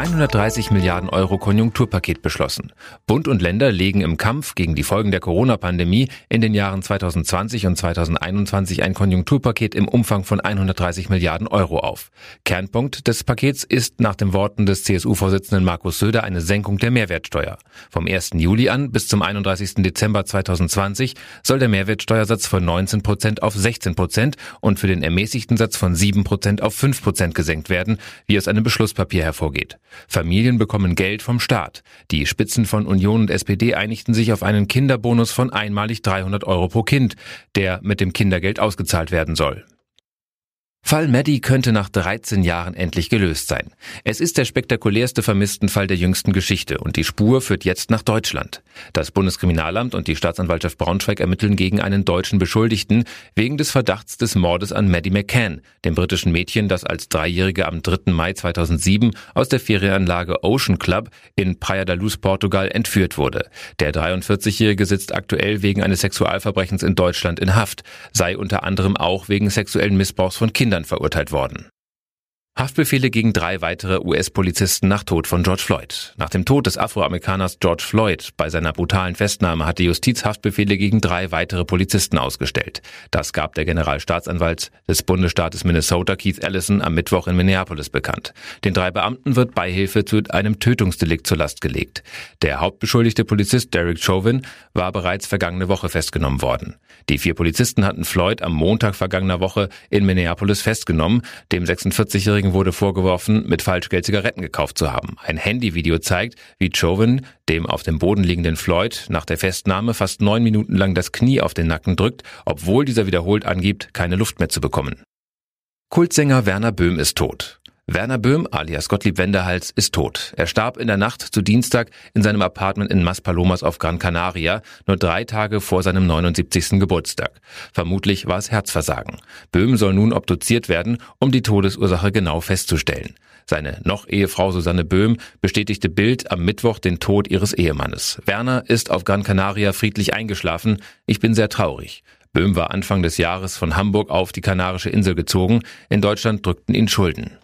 130 Milliarden Euro Konjunkturpaket beschlossen. Bund und Länder legen im Kampf gegen die Folgen der Corona-Pandemie in den Jahren 2020 und 2021 ein Konjunkturpaket im Umfang von 130 Milliarden Euro auf. Kernpunkt des Pakets ist nach den Worten des CSU-Vorsitzenden Markus Söder eine Senkung der Mehrwertsteuer. Vom 1. Juli an bis zum 31. Dezember 2020 soll der Mehrwertsteuersatz von 19 Prozent auf 16 Prozent und für den ermäßigten Satz von 7 Prozent auf 5 Prozent gesenkt werden, wie aus einem Beschlusspapier hervorgeht. Familien bekommen Geld vom Staat. Die Spitzen von Union und SPD einigten sich auf einen Kinderbonus von einmalig 300 Euro pro Kind, der mit dem Kindergeld ausgezahlt werden soll. Fall Maddie könnte nach 13 Jahren endlich gelöst sein. Es ist der spektakulärste Vermisstenfall der jüngsten Geschichte und die Spur führt jetzt nach Deutschland. Das Bundeskriminalamt und die Staatsanwaltschaft Braunschweig ermitteln gegen einen deutschen Beschuldigten wegen des Verdachts des Mordes an Maddie McCann, dem britischen Mädchen, das als Dreijährige am 3. Mai 2007 aus der Ferienanlage Ocean Club in Praia da Luz, Portugal, entführt wurde. Der 43-Jährige sitzt aktuell wegen eines Sexualverbrechens in Deutschland in Haft, sei unter anderem auch wegen sexuellen Missbrauchs von Kindern Kindern verurteilt worden. Haftbefehle gegen drei weitere US-Polizisten nach Tod von George Floyd. Nach dem Tod des Afroamerikaners George Floyd bei seiner brutalen Festnahme hat die Justiz Haftbefehle gegen drei weitere Polizisten ausgestellt. Das gab der Generalstaatsanwalt des Bundesstaates Minnesota Keith Ellison am Mittwoch in Minneapolis bekannt. Den drei Beamten wird Beihilfe zu einem Tötungsdelikt zur Last gelegt. Der hauptbeschuldigte Polizist Derek Chauvin war bereits vergangene Woche festgenommen worden. Die vier Polizisten hatten Floyd am Montag vergangener Woche in Minneapolis festgenommen. Dem 46-jährigen wurde vorgeworfen, mit Falschgeld Zigaretten gekauft zu haben. Ein Handyvideo zeigt, wie Chauvin dem auf dem Boden liegenden Floyd nach der Festnahme fast neun Minuten lang das Knie auf den Nacken drückt, obwohl dieser wiederholt angibt, keine Luft mehr zu bekommen. Kultsänger Werner Böhm ist tot. Werner Böhm alias Gottlieb Wendehals ist tot. Er starb in der Nacht zu Dienstag in seinem Apartment in Maspalomas auf Gran Canaria, nur drei Tage vor seinem 79. Geburtstag. Vermutlich war es Herzversagen. Böhm soll nun obduziert werden, um die Todesursache genau festzustellen. Seine noch Ehefrau Susanne Böhm bestätigte Bild am Mittwoch den Tod ihres Ehemannes. Werner ist auf Gran Canaria friedlich eingeschlafen. Ich bin sehr traurig. Böhm war Anfang des Jahres von Hamburg auf die Kanarische Insel gezogen. In Deutschland drückten ihn Schulden.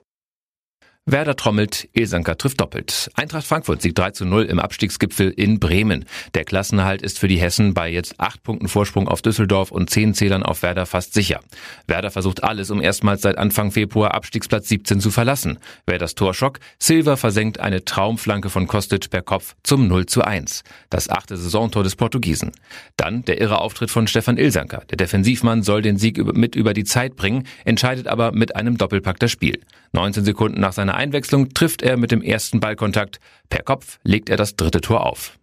Werder trommelt, Ilsanker trifft doppelt. Eintracht Frankfurt siegt 3 zu 0 im Abstiegsgipfel in Bremen. Der Klassenerhalt ist für die Hessen bei jetzt acht Punkten Vorsprung auf Düsseldorf und zehn Zählern auf Werder fast sicher. Werder versucht alles, um erstmals seit Anfang Februar Abstiegsplatz 17 zu verlassen. Werders Torschock, Silva versenkt eine Traumflanke von Kostic per Kopf zum 0 zu 1. Das achte Saisontor des Portugiesen. Dann der irre Auftritt von Stefan Ilsanker. Der Defensivmann soll den Sieg mit über die Zeit bringen, entscheidet aber mit einem Doppelpack das Spiel. 19 Sekunden nach seiner Einwechslung trifft er mit dem ersten Ballkontakt. Per Kopf legt er das dritte Tor auf.